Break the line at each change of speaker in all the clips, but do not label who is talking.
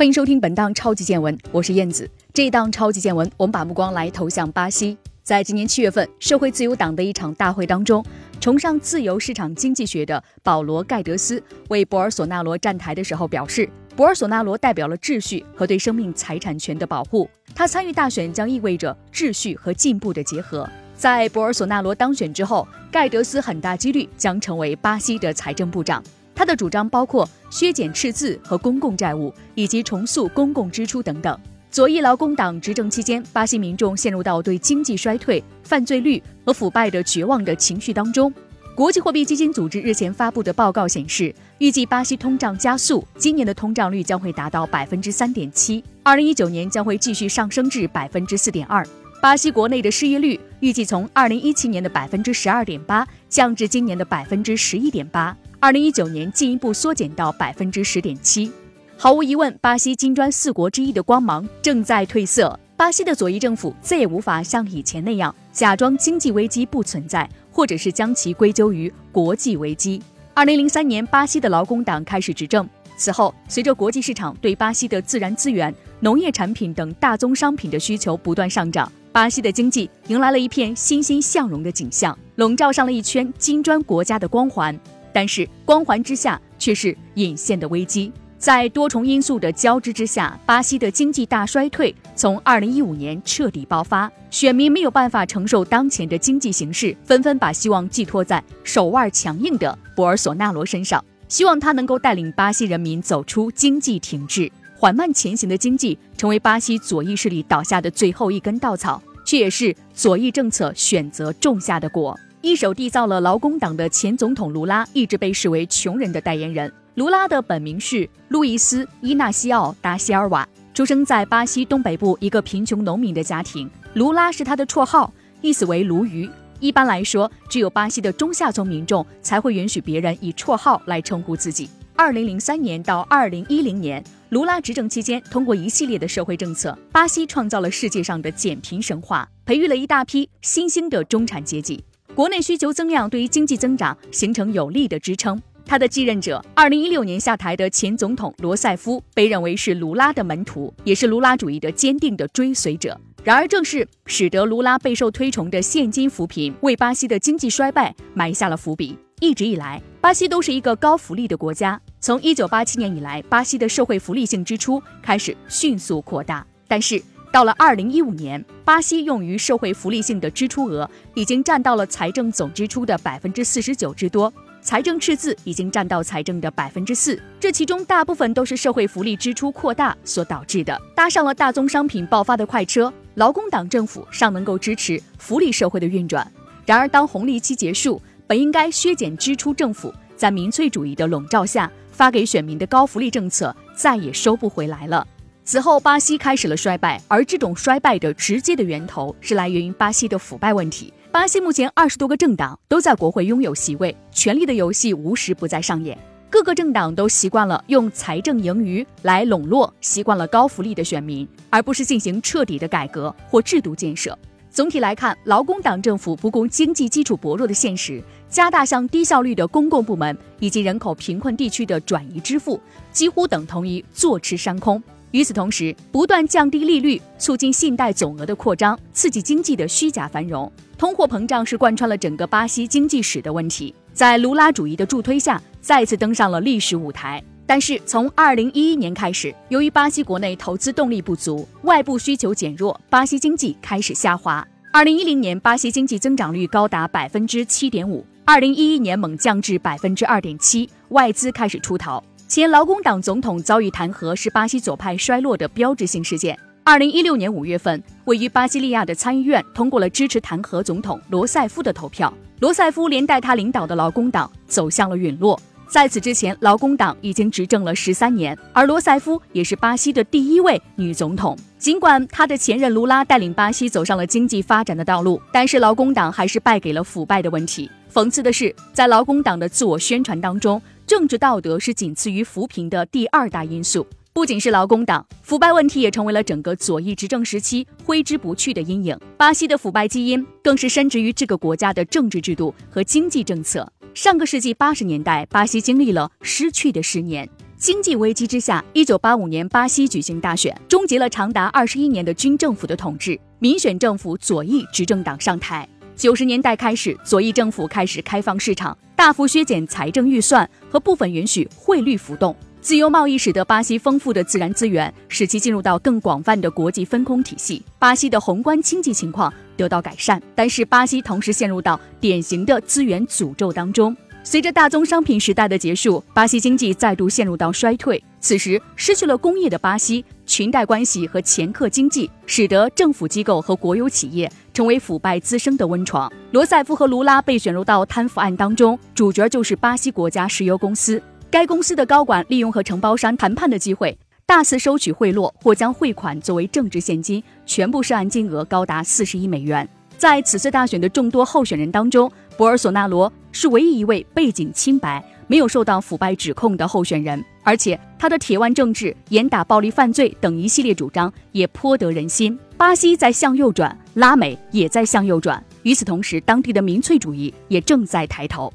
欢迎收听本档超级见闻，我是燕子。这一档超级见闻，我们把目光来投向巴西。在今年七月份，社会自由党的一场大会当中，崇尚自由市场经济学的保罗·盖德斯为博尔索纳罗站台的时候表示，博尔索纳罗代表了秩序和对生命财产权的保护。他参与大选将意味着秩序和进步的结合。在博尔索纳罗当选之后，盖德斯很大几率将成为巴西的财政部长。他的主张包括削减赤字和公共债务，以及重塑公共支出等等。左翼劳工党执政期间，巴西民众陷入到对经济衰退、犯罪率和腐败的绝望的情绪当中。国际货币基金组织日前发布的报告显示，预计巴西通胀加速，今年的通胀率将会达到百分之三点七，二零一九年将会继续上升至百分之四点二。巴西国内的失业率预计从二零一七年的百分之十二点八降至今年的百分之十一点八。二零一九年进一步缩减到百分之十点七。毫无疑问，巴西金砖四国之一的光芒正在褪色。巴西的左翼政府再也无法像以前那样假装经济危机不存在，或者是将其归咎于国际危机。二零零三年，巴西的劳工党开始执政。此后，随着国际市场对巴西的自然资源、农业产品等大宗商品的需求不断上涨，巴西的经济迎来了一片欣欣向荣的景象，笼罩上了一圈金砖国家的光环。但是光环之下却是隐现的危机，在多重因素的交织之下，巴西的经济大衰退从二零一五年彻底爆发，选民没有办法承受当前的经济形势，纷纷把希望寄托在手腕强硬的博尔索纳罗身上，希望他能够带领巴西人民走出经济停滞、缓慢前行的经济，成为巴西左翼势力倒下的最后一根稻草，却也是左翼政策选择种下的果。一手缔造了劳工党的前总统卢拉一直被视为穷人的代言人。卢拉的本名是路易斯·伊纳西奥·达西尔瓦，出生在巴西东北部一个贫穷农民的家庭。卢拉是他的绰号，意思为鲈鱼。一般来说，只有巴西的中下层民众才会允许别人以绰号来称呼自己。二零零三年到二零一零年，卢拉执政期间，通过一系列的社会政策，巴西创造了世界上的减贫神话，培育了一大批新兴的中产阶级。国内需求增量对于经济增长形成有力的支撑。他的继任者，二零一六年下台的前总统罗塞夫，被认为是卢拉的门徒，也是卢拉主义的坚定的追随者。然而，正是使得卢拉备受推崇的现金扶贫，为巴西的经济衰败埋下了伏笔。一直以来，巴西都是一个高福利的国家。从一九八七年以来，巴西的社会福利性支出开始迅速扩大，但是。到了二零一五年，巴西用于社会福利性的支出额已经占到了财政总支出的百分之四十九之多，财政赤字已经占到财政的百分之四，这其中大部分都是社会福利支出扩大所导致的。搭上了大宗商品爆发的快车，劳工党政府尚能够支持福利社会的运转。然而，当红利期结束，本应该削减支出，政府在民粹主义的笼罩下发给选民的高福利政策再也收不回来了。此后，巴西开始了衰败，而这种衰败的直接的源头是来源于巴西的腐败问题。巴西目前二十多个政党都在国会拥有席位，权力的游戏无时不在上演。各个政党都习惯了用财政盈余来笼络习惯了高福利的选民，而不是进行彻底的改革或制度建设。总体来看，劳工党政府不顾经济基础薄弱的现实，加大向低效率的公共部门以及人口贫困地区的转移支付，几乎等同于坐吃山空。与此同时，不断降低利率，促进信贷总额的扩张，刺激经济的虚假繁荣。通货膨胀是贯穿了整个巴西经济史的问题，在卢拉主义的助推下，再次登上了历史舞台。但是，从二零一一年开始，由于巴西国内投资动力不足，外部需求减弱，巴西经济开始下滑。二零一零年，巴西经济增长率高达百分之七点五，二零一一年猛降至百分之二点七，外资开始出逃。前劳工党总统遭遇弹劾是巴西左派衰落的标志性事件。二零一六年五月份，位于巴西利亚的参议院通过了支持弹劾总统罗塞夫的投票，罗塞夫连带他领导的劳工党走向了陨落。在此之前，劳工党已经执政了十三年，而罗塞夫也是巴西的第一位女总统。尽管他的前任卢拉带领巴西走上了经济发展的道路，但是劳工党还是败给了腐败的问题。讽刺的是，在劳工党的自我宣传当中，政治道德是仅次于扶贫的第二大因素。不仅是劳工党，腐败问题也成为了整个左翼执政时期挥之不去的阴影。巴西的腐败基因更是深植于这个国家的政治制度和经济政策。上个世纪八十年代，巴西经历了失去的十年。经济危机之下，一九八五年巴西举行大选，终结了长达二十一年的军政府的统治，民选政府左翼执政党上台。九十年代开始，左翼政府开始开放市场，大幅削减财政预算和部分允许汇率浮动。自由贸易使得巴西丰富的自然资源，使其进入到更广泛的国际分工体系。巴西的宏观经济情况得到改善，但是巴西同时陷入到典型的资源诅咒当中。随着大宗商品时代的结束，巴西经济再度陷入到衰退。此时，失去了工业的巴西，裙带关系和掮客经济，使得政府机构和国有企业成为腐败滋生的温床。罗塞夫和卢拉被选入到贪腐案当中，主角就是巴西国家石油公司。该公司的高管利用和承包商谈判的机会，大肆收取贿赂，或将汇款作为政治现金，全部涉案金额高达四十亿美元。在此次大选的众多候选人当中，博尔索纳罗是唯一一位背景清白、没有受到腐败指控的候选人，而且他的铁腕政治、严打暴力犯罪等一系列主张也颇得人心。巴西在向右转，拉美也在向右转。与此同时，当地的民粹主义也正在抬头。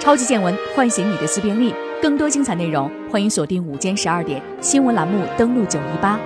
超级见闻唤醒你的思辨力，更多精彩内容，欢迎锁定午间十二点新闻栏目，登录九一八。